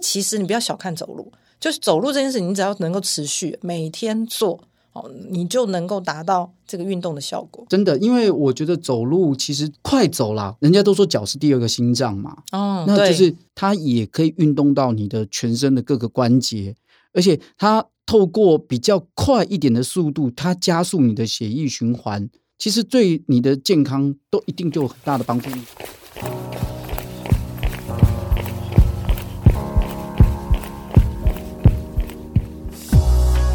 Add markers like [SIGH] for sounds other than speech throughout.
其实你不要小看走路，就是走路这件事，你只要能够持续每天做。哦，你就能够达到这个运动的效果。真的，因为我觉得走路其实快走啦，人家都说脚是第二个心脏嘛。哦，那就是它也可以运动到你的全身的各个关节，而且它透过比较快一点的速度，它加速你的血液循环，其实对你的健康都一定就有很大的帮助。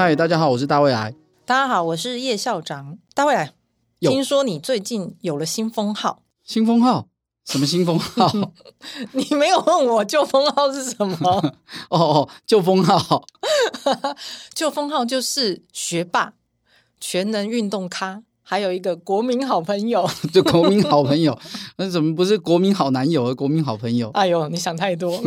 嗨，大家好，我是大未来。大家好，我是叶校长。大卫来，听说你最近有了新封号？新封号？什么新封号？[LAUGHS] 你没有问我旧封号是什么？[LAUGHS] 哦哦，旧封号，[LAUGHS] 旧封号就是学霸、全能运动咖，还有一个国民好朋友。就国民好朋友，那怎么不是国民好男友，而国民好朋友？哎呦，你想太多。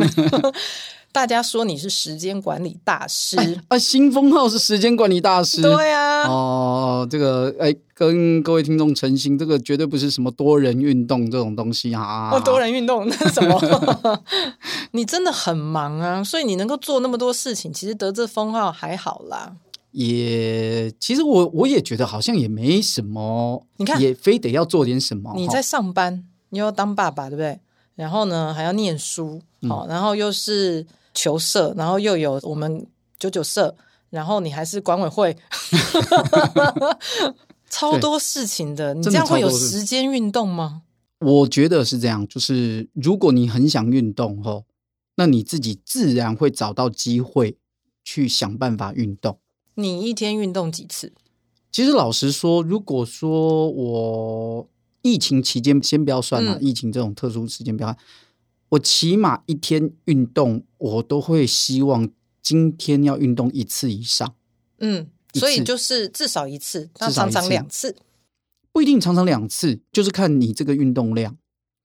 大家说你是时间管理大师、哎、啊，新封号是时间管理大师，对啊，哦，这个哎，跟各位听众澄清，这个绝对不是什么多人运动这种东西啊。哦，多人运动那什么？[LAUGHS] [LAUGHS] 你真的很忙啊，所以你能够做那么多事情，其实得这封号还好啦。也，其实我我也觉得好像也没什么，你看，也非得要做点什么。你在上班，你又要当爸爸，对不对？然后呢，还要念书，好、嗯，然后又是。球社，然后又有我们九九社，然后你还是管委会，[LAUGHS] 超多事情的。你这样会有时间运动吗？我觉得是这样，就是如果你很想运动哦，那你自己自然会找到机会去想办法运动。你一天运动几次？其实老实说，如果说我疫情期间先不要算了，嗯、疫情这种特殊时间不要。我起码一天运动，我都会希望今天要运动一次以上。嗯，所以就是至少一次，那常常两次，不一定常常两次，就是看你这个运动量。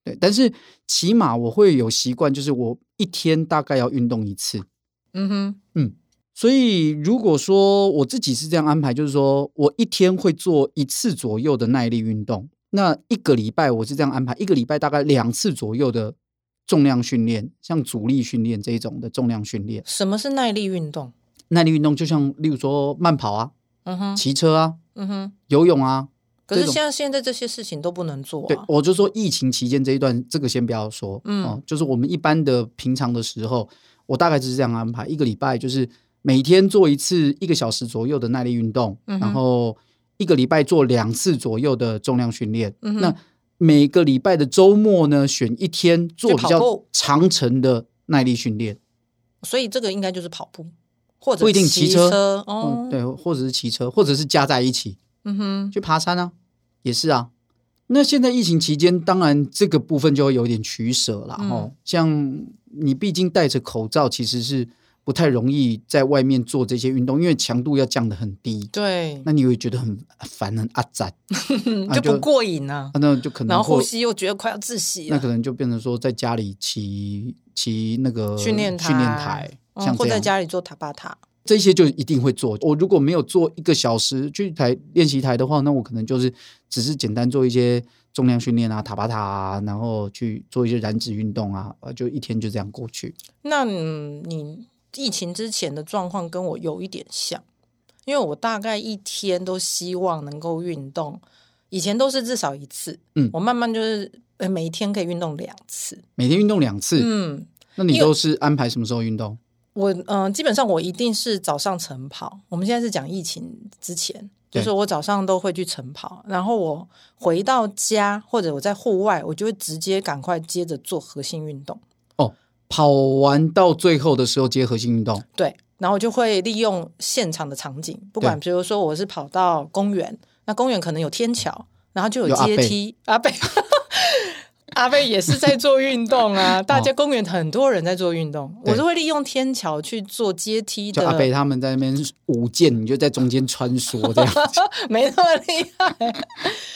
对，但是起码我会有习惯，就是我一天大概要运动一次。嗯哼，嗯，所以如果说我自己是这样安排，就是说我一天会做一次左右的耐力运动，那一个礼拜我是这样安排，一个礼拜大概两次左右的。重量训练，像阻力训练这一种的重量训练。什么是耐力运动？耐力运动就像，例如说慢跑啊，嗯哼，骑车啊，嗯哼，游泳啊。可是现在现在这些事情都不能做啊。对，我就说疫情期间这一段，这个先不要说，嗯，哦，就是我们一般的平常的时候，我大概就是这样安排，一个礼拜就是每天做一次一个小时左右的耐力运动，嗯，然后一个礼拜做两次左右的重量训练，嗯，那。每个礼拜的周末呢，选一天做比较长程的耐力训练，所以这个应该就是跑步，或者不一定骑车，哦、嗯，对，或者是骑车，或者是加在一起，嗯哼，去爬山啊，也是啊。那现在疫情期间，当然这个部分就会有点取舍了哦、嗯。像你毕竟戴着口罩，其实是。不太容易在外面做这些运动，因为强度要降得很低。对，那你会觉得很烦、很阿杂，[LAUGHS] 就不过瘾啊，啊。那就可能然后呼吸又觉得快要窒息，那可能就变成说在家里骑骑那个训练台，训练台，像、嗯、或在家里做塔巴塔，这些就一定会做。我如果没有做一个小时去台练习台的话，那我可能就是只是简单做一些重量训练啊、塔巴塔啊，然后去做一些燃脂运动啊，就一天就这样过去。那你？疫情之前的状况跟我有一点像，因为我大概一天都希望能够运动，以前都是至少一次，嗯，我慢慢就是每一天可以运动两次，每天运动两次，嗯，那你都是安排什么时候运动？我嗯、呃，基本上我一定是早上晨跑。我们现在是讲疫情之前，就是我早上都会去晨跑，然后我回到家或者我在户外，我就会直接赶快接着做核心运动。跑完到最后的时候接核心运动，对，然后就会利用现场的场景，不管比如说我是跑到公园，那公园可能有天桥，然后就有阶梯，阿北，[LAUGHS] 阿贝也是在做运动啊，[LAUGHS] 大家公园很多人在做运动，哦、我是会利用天桥去做阶梯的。阿贝他们在那边舞剑，你就在中间穿梭这样，[LAUGHS] 没那么厉害。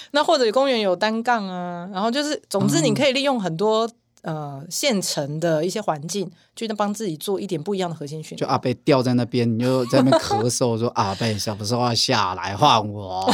那或者公园有单杠啊，然后就是，总之你可以利用很多。呃，现成的一些环境，就能帮自己做一点不一样的核心训练。就阿贝吊在那边，你就在那边咳嗽，说阿贝什么时候要下来换我？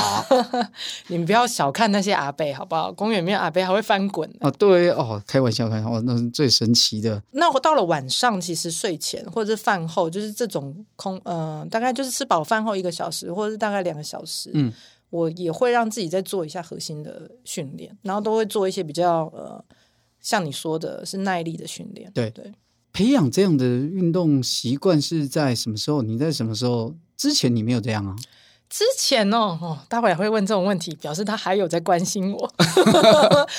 [LAUGHS] 你们不要小看那些阿贝，好不好？公园里面阿贝还会翻滚啊！对哦，开玩笑，开玩笑，那是最神奇的。那我到了晚上，其实睡前或者是饭后，就是这种空，呃，大概就是吃饱饭后一个小时，或者是大概两个小时，嗯，我也会让自己再做一下核心的训练，然后都会做一些比较呃。像你说的是耐力的训练，对对，培养这样的运动习惯是在什么时候？你在什么时候之前你没有这样啊？之前哦，哦，待会也会问这种问题，表示他还有在关心我。[LAUGHS]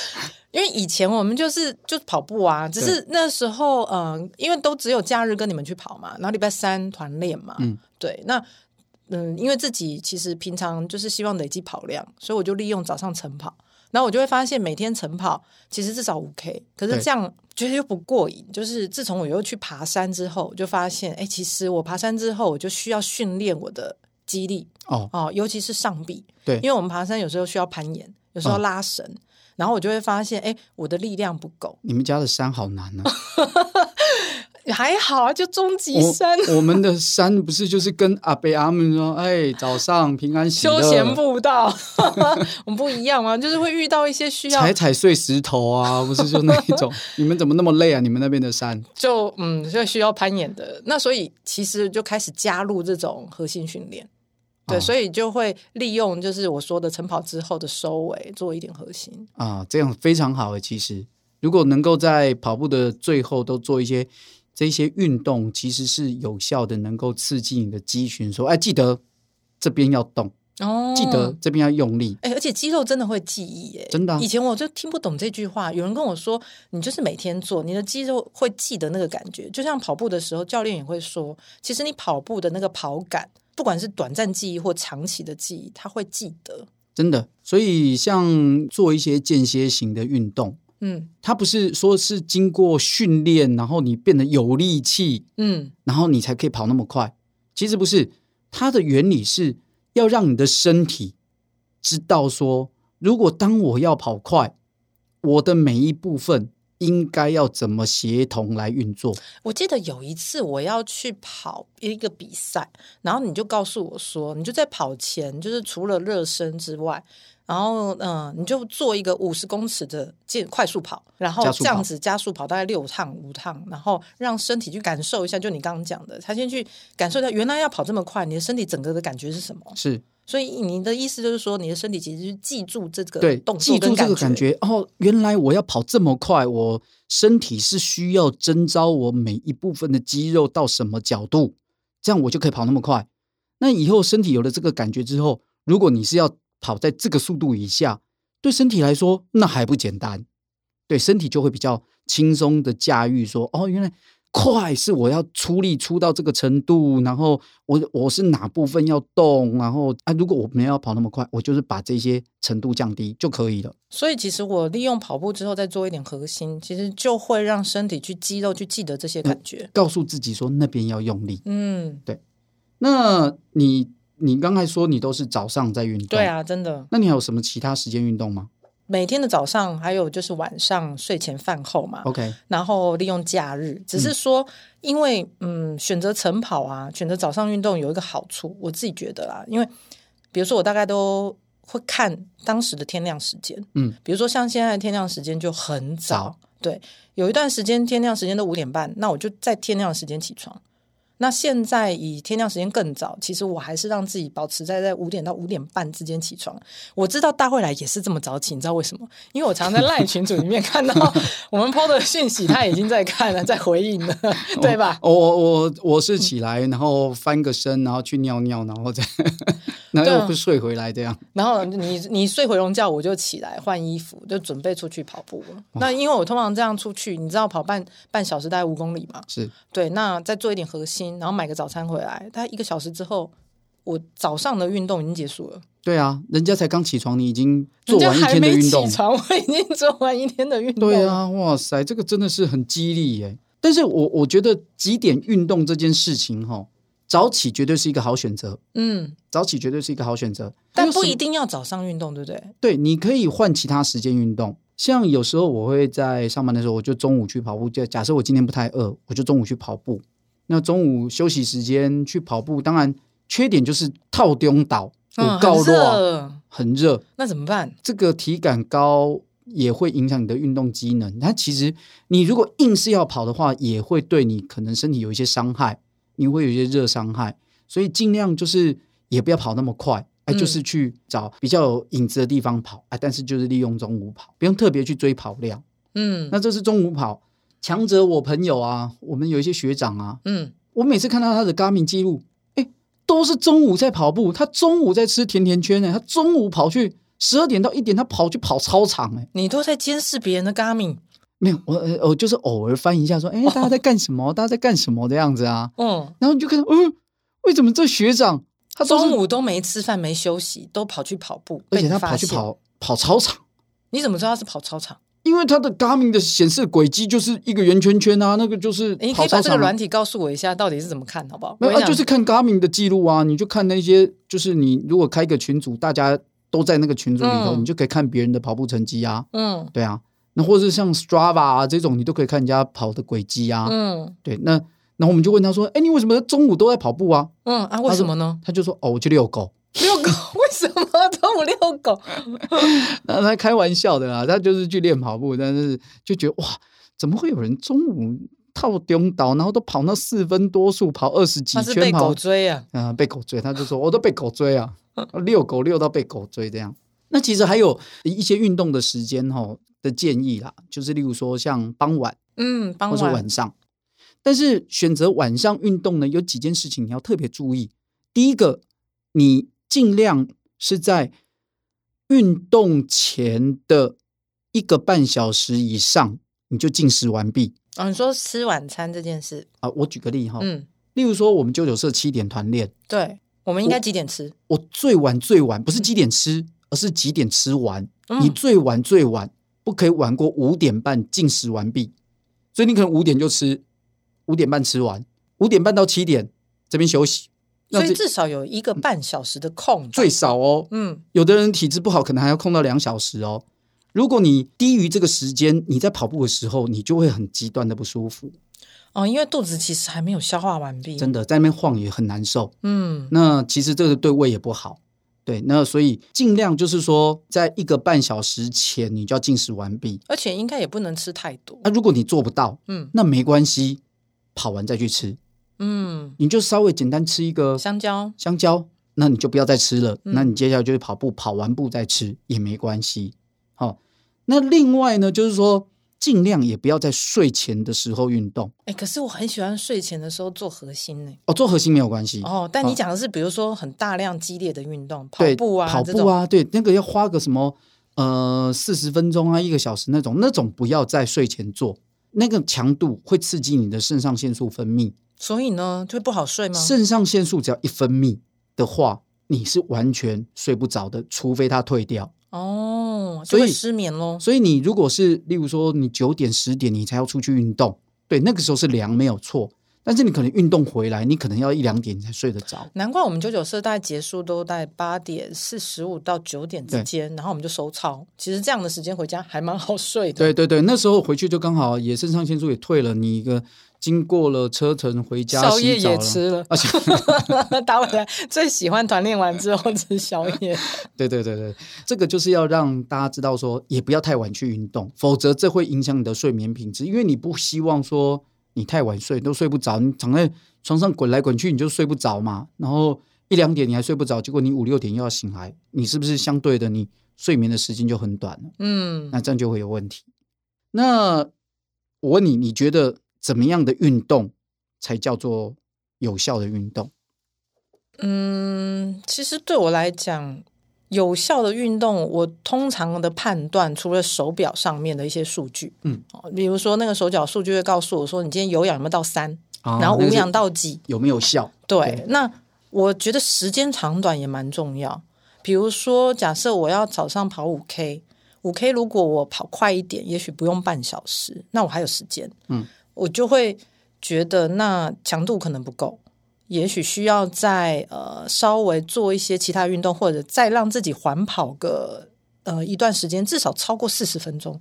因为以前我们就是就是跑步啊，只是那时候嗯、呃，因为都只有假日跟你们去跑嘛，然后礼拜三团练嘛，嗯，对，那嗯，因为自己其实平常就是希望累积跑量，所以我就利用早上晨跑。然后我就会发现，每天晨跑其实至少五 K，可是这样觉得又不过瘾。就是自从我又去爬山之后，我就发现，哎，其实我爬山之后，我就需要训练我的肌力哦哦，尤其是上臂。对，因为我们爬山有时候需要攀岩，有时候拉绳，哦、然后我就会发现，哎，我的力量不够。你们家的山好难啊！[LAUGHS] 还好啊，就终极山。我，我们的山不是就是跟阿伯阿们说，[LAUGHS] 哎，早上平安喜乐。休闲步道，[LAUGHS] 我们不一样啊，就是会遇到一些需要踩踩碎石头啊，不是就那一种。[LAUGHS] 你们怎么那么累啊？你们那边的山就嗯，就需要攀岩的。那所以其实就开始加入这种核心训练，对，哦、所以就会利用就是我说的晨跑之后的收尾做一点核心啊，这样非常好诶。其实如果能够在跑步的最后都做一些。这些运动其实是有效的，能够刺激你的肌群，说：“哎，记得这边要动哦，记得这边要用力。”哎，而且肌肉真的会记忆，哎，真的啊。以前我就听不懂这句话，有人跟我说：“你就是每天做，你的肌肉会记得那个感觉。”就像跑步的时候，教练也会说：“其实你跑步的那个跑感，不管是短暂记忆或长期的记忆，他会记得。”真的，所以像做一些间歇型的运动。嗯，它不是说是经过训练，然后你变得有力气，嗯，然后你才可以跑那么快。其实不是，它的原理是要让你的身体知道说，如果当我要跑快，我的每一部分应该要怎么协同来运作。我记得有一次我要去跑一个比赛，然后你就告诉我说，你就在跑前，就是除了热身之外。然后，嗯、呃，你就做一个五十公尺的健快速跑，然后这样子加速跑大概六趟五趟，然后让身体去感受一下，就你刚刚讲的，他先去感受一下，原来要跑这么快，你的身体整个的感觉是什么？是，所以你的意思就是说，你的身体其实是记住这个对动作，记住这个感觉。哦，原来我要跑这么快，我身体是需要征召我每一部分的肌肉到什么角度，这样我就可以跑那么快。那以后身体有了这个感觉之后，如果你是要跑在这个速度以下，对身体来说那还不简单，对身体就会比较轻松的驾驭。说哦，原来快是我要出力出到这个程度，然后我我是哪部分要动，然后啊，如果我没有跑那么快，我就是把这些程度降低就可以了。所以其实我利用跑步之后再做一点核心，其实就会让身体去肌肉去记得这些感觉，告诉自己说那边要用力。嗯，对。那你？你刚才说你都是早上在运动，对啊，真的。那你还有什么其他时间运动吗？每天的早上，还有就是晚上睡前饭后嘛。OK，然后利用假日，只是说，因为嗯，选择晨跑啊，选择早上运动有一个好处，我自己觉得啦，因为比如说我大概都会看当时的天亮时间，嗯，比如说像现在的天亮时间就很早，早对，有一段时间天亮时间都五点半，那我就在天亮的时间起床。那现在以天亮时间更早，其实我还是让自己保持在在五点到五点半之间起床。我知道大会来也是这么早起，你知道为什么？因为我常在赖群组里面看到 [LAUGHS] 我们 PO 的讯息，他已经在看了，在回应了，对吧？我我我我是起来，然后翻个身，然后去尿尿，然后再。然后又会睡回来这样，然后你你睡回笼觉，我就起来换衣服，就准备出去跑步了。那因为我通常这样出去，你知道跑半半小时大概五公里嘛？是对。那再做一点核心，然后买个早餐回来，大概一个小时之后，我早上的运动已经结束了。对啊，人家才刚起床，你已经做完一天的运动。起床，我已经做完一天的运动。对啊，哇塞，这个真的是很激励耶。但是我我觉得几点运动这件事情，哈，早起绝对是一个好选择。嗯，早起绝对是一个好选择，但不一定要早上运动，对不对？对，你可以换其他时间运动。像有时候我会在上班的时候，我就中午去跑步。就假设我今天不太饿，我就中午去跑步。那中午休息时间去跑步，当然缺点就是套中岛。嗯，很热，很热，那怎么办？这个体感高也会影响你的运动机能。它其实你如果硬是要跑的话，也会对你可能身体有一些伤害，你会有一些热伤害。所以尽量就是也不要跑那么快，哎，就是去找比较有影子的地方跑，哎，但是就是利用中午跑，不用特别去追跑量。嗯，那这是中午跑。强者我朋友啊，我们有一些学长啊，嗯，我每次看到他的 Garmin 记录。都是中午在跑步，他中午在吃甜甜圈呢。他中午跑去十二点到一点，他跑去跑操场哎。你都在监视别人的 Garmin？没有，我我就是偶尔翻一下说，哎，大家在干什么？哦、大家在干什么的样子啊？嗯，然后你就看到，嗯，为什么这学长他中午都没吃饭没休息，都跑去跑步，而且他跑去跑跑操场？你怎么知道他是跑操场？因为它的 Garmin 的显示轨迹就是一个圆圈圈啊，那个就是、啊。你可以把这个软体告诉我一下，到底是怎么看好不好？没有啊，就是看 Garmin 的记录啊，你就看那些，就是你如果开一个群组，大家都在那个群组里头，嗯、你就可以看别人的跑步成绩啊。嗯，对啊，那或者是像 Strava 啊这种，你都可以看人家跑的轨迹啊。嗯，对，那然后我们就问他说：“哎，你为什么中午都在跑步啊？”嗯啊，为什么呢？他，他就说：“哦，我去遛狗。[LAUGHS] ”遛狗？为什么中午遛狗？[LAUGHS] 那他开玩笑的啦，他就是去练跑步，但是就觉得哇，怎么会有人中午套中岛，然后都跑那四分多速，跑二十几圈，他是被狗追啊？啊，被狗追，他就说我都被狗追啊，[LAUGHS] 遛狗遛到被狗追这样。那其实还有一些运动的时间哈的建议啦，就是例如说像傍晚，嗯，傍晚或者晚上，但是选择晚上运动呢，有几件事情你要特别注意。第一个，你。尽量是在运动前的一个半小时以上，你就进食完毕。哦，你说吃晚餐这件事啊，我举个例哈，嗯，例如说我们九九社七点团练，对，我们应该几点吃？我，我最晚最晚不是几点吃，嗯、而是几点吃完。嗯、你最晚最晚不可以晚过五点半进食完毕，所以你可能五点就吃，五点半吃完，五点半到七点这边休息。所以至少有一个半小时的空，最少哦。嗯，有的人体质不好，可能还要空到两小时哦。如果你低于这个时间，你在跑步的时候，你就会很极端的不舒服。哦，因为肚子其实还没有消化完毕，真的在那边晃也很难受。嗯，那其实这个对胃也不好。对，那所以尽量就是说，在一个半小时前你就要进食完毕，而且应该也不能吃太多。那如果你做不到，嗯，那没关系，跑完再去吃。嗯，你就稍微简单吃一个香蕉，香蕉，那你就不要再吃了。嗯、那你接下来就是跑步，跑完步再吃也没关系。好、哦，那另外呢，就是说尽量也不要在睡前的时候运动。哎、欸，可是我很喜欢睡前的时候做核心呢。哦，做核心没有关系。哦，但你讲的是比如说很大量激烈的运动，跑步啊，跑步啊，对，那个要花个什么呃四十分钟啊，一个小时那种，那种不要在睡前做，那个强度会刺激你的肾上腺素分泌。所以呢，就会不好睡吗？肾上腺素只要一分泌的话，你是完全睡不着的，除非它退掉。哦，所以失眠喽。所以你如果是，例如说你九点十点你才要出去运动，对，那个时候是凉没有错。但是你可能运动回来，你可能要一两点你才睡得着。难怪我们九九社大概结束都在八点四十五到九点之间，然后我们就收操。其实这样的时间回家还蛮好睡的。对对对，那时候回去就刚好也肾上腺素也退了，你一个。经过了车程回家，宵夜也吃了。打回来最喜欢团练完之后吃宵夜。[LAUGHS] 对对对对，这个就是要让大家知道说，也不要太晚去运动，否则这会影响你的睡眠品质。因为你不希望说你太晚睡都睡不着，你躺在床上滚来滚去你就睡不着嘛。然后一两点你还睡不着，结果你五六点又要醒来，你是不是相对的你睡眠的时间就很短了？嗯，那这样就会有问题。那我问你，你觉得？怎么样的运动才叫做有效的运动？嗯，其实对我来讲，有效的运动，我通常的判断，除了手表上面的一些数据，嗯，比如说那个手表数据会告诉我说，你今天有氧有没有到三，啊，然后无氧到几，有没有效？对，对，那我觉得时间长短也蛮重要。比如说，假设我要早上跑五 K，五 K 如果我跑快一点，也许不用半小时，那我还有时间，嗯，我就会觉得那强度可能不够，也许需要再呃稍微做一些其他运动，或者再让自己缓跑个呃一段时间，至少超过四十分钟。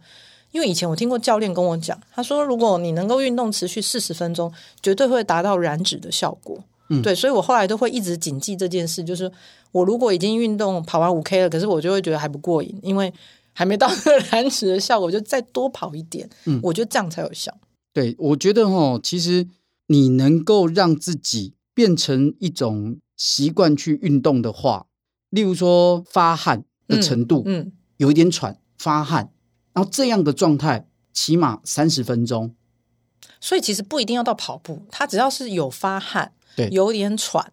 因为以前我听过教练跟我讲，他说如果你能够运动持续四十分钟，绝对会达到燃脂的效果。嗯，对，所以我后来都会一直谨记这件事，就是我如果已经运动跑完五 K 了，可是我就会觉得还不过瘾，因为还没到那 [LAUGHS] 个燃脂的效果，就再多跑一点。嗯，我觉得这样才有效。对，我觉得哦，其实你能够让自己变成一种习惯去运动的话，例如说发汗的程度，嗯，嗯，有一点喘，发汗。然后这样的状态，起码三十分钟。所以其实不一定要到跑步，他只要是有发汗，对，有点喘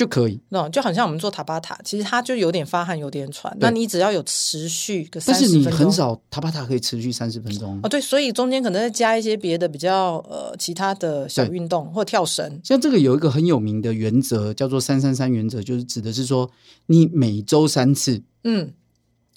就可以。那就好像我们做塔巴塔，其实它就有点发汗，有点喘。那你只要有持续个三十分钟，但是你很少塔巴塔可以持续三十分钟哦。对，所以中间可能再加一些别的比较呃其他的小运动或跳绳。像这个有一个很有名的原则，叫做三三三原则，就是指的是说你每周三次，嗯，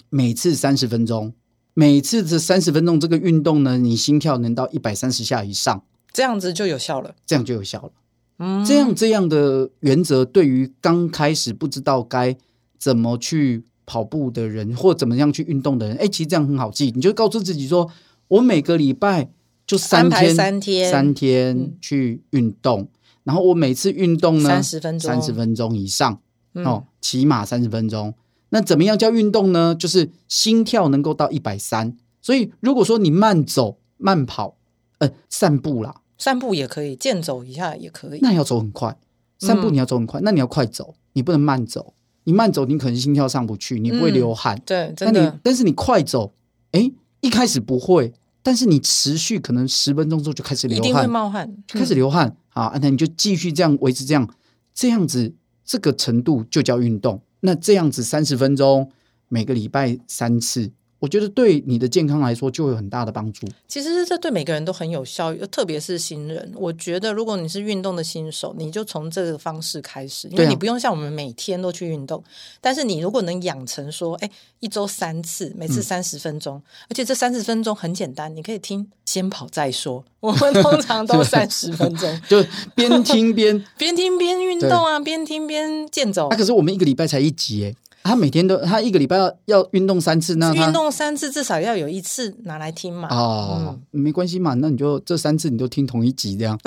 每次三十分钟。每次这三十分钟这个运动呢，你心跳能到一百三十下以上，这样子就有效了。这样就有效了。嗯，这样这样的原则对于刚开始不知道该怎么去跑步的人，或怎么样去运动的人，哎，其实这样很好记。你就告诉自己说，我每个礼拜就三天，三天，三天去运动，嗯，然后我每次运动呢，三十分钟，三十分钟以上，嗯，哦，起码三十分钟。那怎么样叫运动呢？就是心跳能够到一百三。所以如果说你慢走、慢跑，呃，散步啦，散步也可以，健走一下也可以。那要走很快，散步你要走很快，嗯、那你要快走，你不能慢走。你慢走，你可能心跳上不去，你不会流汗。嗯、对，真的。那你但是你快走，哎，一开始不会，但是你持续可能十分钟之后就开始流汗，一定会冒汗，就开始流汗。好、嗯，那你就继续这样维持这样，这样子这个程度就叫运动。那这样子三十分钟，每个礼拜三次。我觉得对你的健康来说就有很大的帮助。其实这对每个人都很有效，特别是新人。我觉得如果你是运动的新手，你就从这个方式开始，因为你不用像我们每天都去运动。啊、但是你如果能养成说，哎，一周三次，每次三十分钟，嗯、而且这三十分钟很简单，你可以听先跑再说。我们通常都 [LAUGHS] 三十分钟，[LAUGHS] 就边听边边听边运动啊，边听边健走。那、啊、可是我们一个礼拜才一集哎。他每天都，他一个礼拜要要运动三次，那运动三次至少要有一次拿来听嘛。哦，嗯、没关系嘛，那你就这三次你都听同一集这样。[LAUGHS]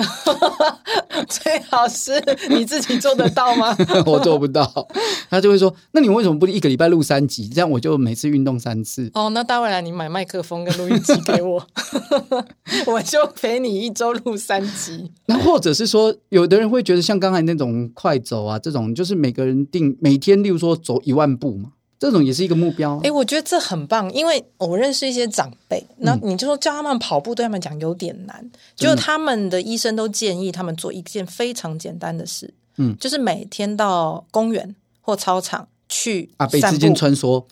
最好是你自己做得到吗？[LAUGHS] 我做不到。他就会说，那你为什么不一个礼拜录三集？这样我就每次运动三次。哦，那大未来你买麦克风跟录音机给我，[LAUGHS] 我就陪你一周录三集。那或者是说，有的人会觉得像刚才那种快走啊，这种就是每个人定每天，例如说走一万。步嘛，这种也是一个目标。哎、欸，我觉得这很棒，因为我认识一些长辈，那你就说叫他们跑步，对他们讲有点难。就他们的医生都建议他们做一件非常简单的事，嗯，就是每天到公园或操场去啊，被之间穿梭，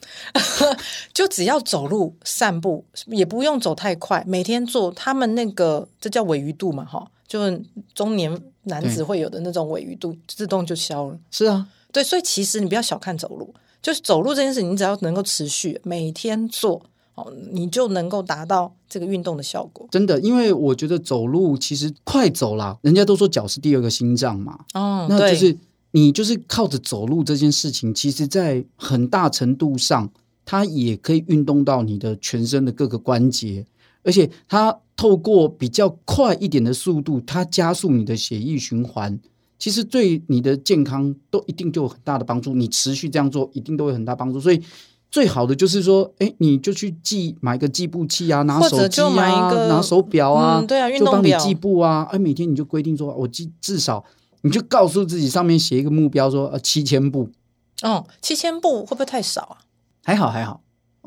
[LAUGHS] 就只要走路散步，也不用走太快。每天做他们那个，这叫尾鱼肚嘛，哈，就中年男子会有的那种尾鱼肚，自动就消了。是啊，对，所以其实你不要小看走路。就是走路这件事，你只要能够持续每天做，哦，你就能够达到这个运动的效果。真的，因为我觉得走路其实快走啦，人家都说脚是第二个心脏嘛。哦，那就是你就是靠着走路这件事情，其实在很大程度上，它也可以运动到你的全身的各个关节，而且它透过比较快一点的速度，它加速你的血液循环。其实对你的健康都一定就有很大的帮助，你持续这样做一定都有很大帮助。所以最好的就是说，哎，你就去记买个计步器啊，拿手机啊，拿手表啊，嗯、对啊，运动就帮你计步啊。哎，每天你就规定说，我记至少你就告诉自己上面写一个目标说，说呃七千步。哦，七千步会不会太少啊？还好还好。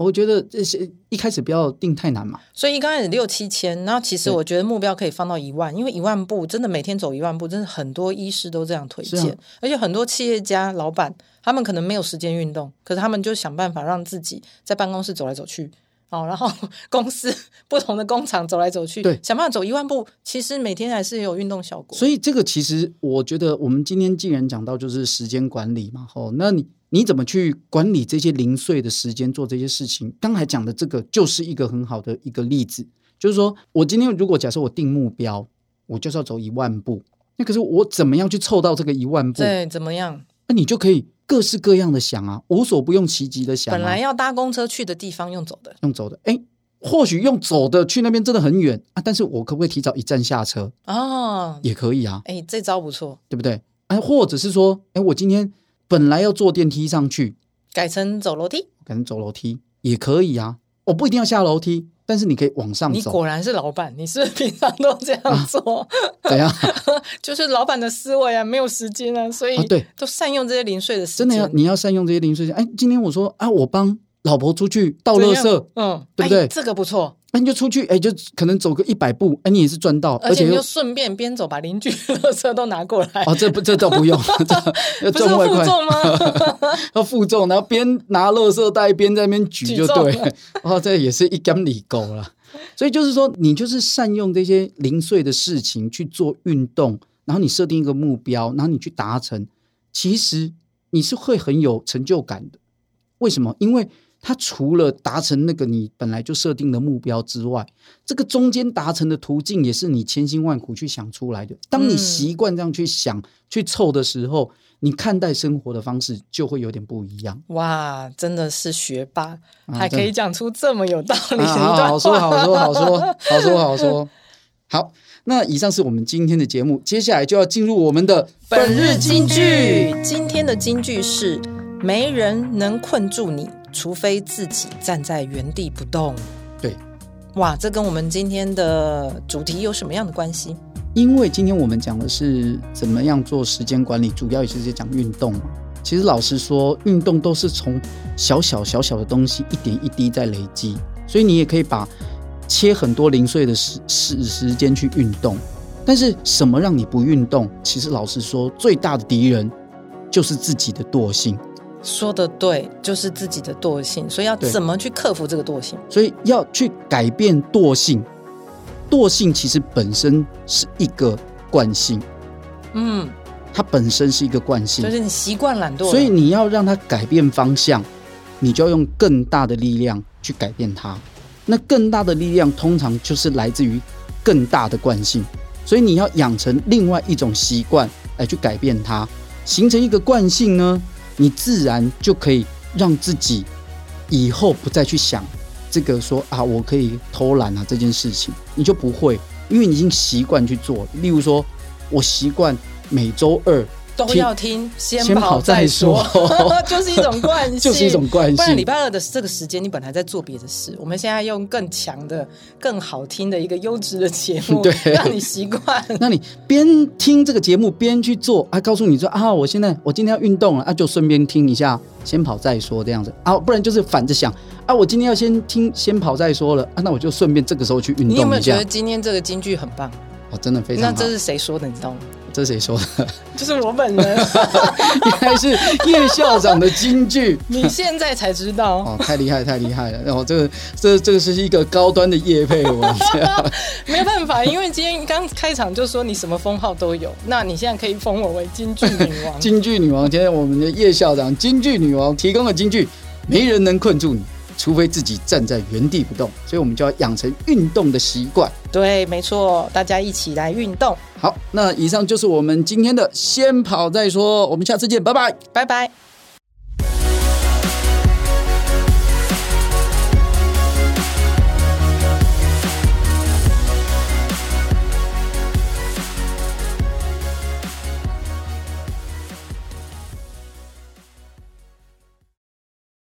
我觉得这些一开始不要定太难嘛，所以一刚开始六七千，然后其实我觉得目标可以放到一万，因为一万步真的每天走一万步，真的很多医师都这样推荐，啊、而且很多企业家老板他们可能没有时间运动，可是他们就想办法让自己在办公室走来走去，哦，然后 [LAUGHS] 公司不同的工厂走来走去，对，想办法走一万步，其实每天还是有运动效果。所以这个其实我觉得，我们今天既然讲到就是时间管理嘛，吼，那你你怎么去管理这些零碎的时间做这些事情？刚才讲的这个就是一个很好的一个例子，就是说我今天如果假设我定目标，我就是要走一万步，那可是我怎么样去凑到这个一万步？对，怎么样？那你就可以。各式各样的想啊，无所不用其极的想啊。本来要搭公车去的地方，用走的，用走的。哎，或许用走的去那边真的很远啊，但是我可不可以提早一站下车？哦，也可以啊。哎，这招不错，对不对？哎，或者是说，哎，我今天本来要坐电梯上去，改成走楼梯，改成走楼梯也可以啊。我不一定要下楼梯。但是你可以往上走。你果然是老板，你是不是平常都这样做？[LAUGHS] 怎样？[LAUGHS] 就是老板的思维啊，没有时间啊，所以啊，对，都善用这些零碎的时间。真的要你要善用这些零碎时间。哎，今天我说啊，我帮老婆出去倒垃圾，嗯，对不对？这个不错。那你就出去，哎，就可能走个一百步，哎，你也是赚到，而且你就顺便边走把邻居的垃圾都拿过来。哦，这不这倒不用，[LAUGHS] 要重外快吗？[LAUGHS] 要负重，然后边拿垃圾袋边在那边举就对。[LAUGHS] 哦，这也是一竿里勾了。所以就是说，你就是善用这些零碎的事情去做运动，然后你设定一个目标，然后你去达成，其实你是会很有成就感的。为什么？因为它除了达成那个你本来就设定的目标之外，这个中间达成的途径也是你千辛万苦去想出来的。当你习惯这样去想、嗯、去凑的时候，你看待生活的方式就会有点不一样。哇，真的是学霸，啊、还可以讲出这么有道理的一段话。啊、好说，好说，好说，好说，好说。好，那以上是我们今天的节目，接下来就要进入我们的本日金句。今天的金句是：没人能困住你。除非自己站在原地不动。对，哇，这跟我们今天的主题有什么样的关系？因为今天我们讲的是怎么样做时间管理，主要也是在讲运动嘛。其实老实说，运动都是从小小小小的东西一点一滴在累积，所以你也可以把切很多零碎的时时时间去运动。但是什么让你不运动？其实老实说，最大的敌人就是自己的惰性。说的对，就是自己的惰性，所以要怎么去克服这个惰性？所以要去改变惰性。惰性其实本身是一个惯性，嗯，它本身是一个惯性，就是你习惯懒惰，所以你要让它改变方向，你就要用更大的力量去改变它。那更大的力量通常就是来自于更大的惯性，所以你要养成另外一种习惯来去改变它，形成一个惯性呢。你自然就可以让自己以后不再去想这个说啊，我可以偷懒啊这件事情，你就不会，因为你已经习惯去做。例如说，我习惯每周二。都要听，先跑再说，[LAUGHS] 就是一种惯性，[LAUGHS] 就是一种惯性。不然礼拜二的这个时间，你本来在做别的事，我们现在用更强的、更好听的一个优质的节目，[LAUGHS] 对，让你习惯。那你边听这个节目边去做，还告诉你说啊，我现在我今天要运动了，啊，就顺便听一下，先跑再说这样子啊，不然就是反着想啊，我今天要先听，先跑再说了啊，那我就顺便这个时候去运动一下。你有没有觉得今天这个京剧很棒？哦，真的非常好。那这是谁说的？你知道吗？这谁说的？[LAUGHS] 就是我本人。[LAUGHS] 原来是叶校长的金句，你现在才知道哦，太厉害，太厉害了！然后这个，这这个是一个高端的业配，我 [LAUGHS] 没有办法，因为今天刚开场就说你什么封号都有，那你现在可以封我为金句女王。金句女王，今天我们的叶校长，金句女王提供的金句，没人能困住你。除非自己站在原地不动，所以我们就要养成运动的习惯。对，没错，大家一起来运动。好，那以上就是我们今天的先跑再说，我们下次见，拜拜，拜拜。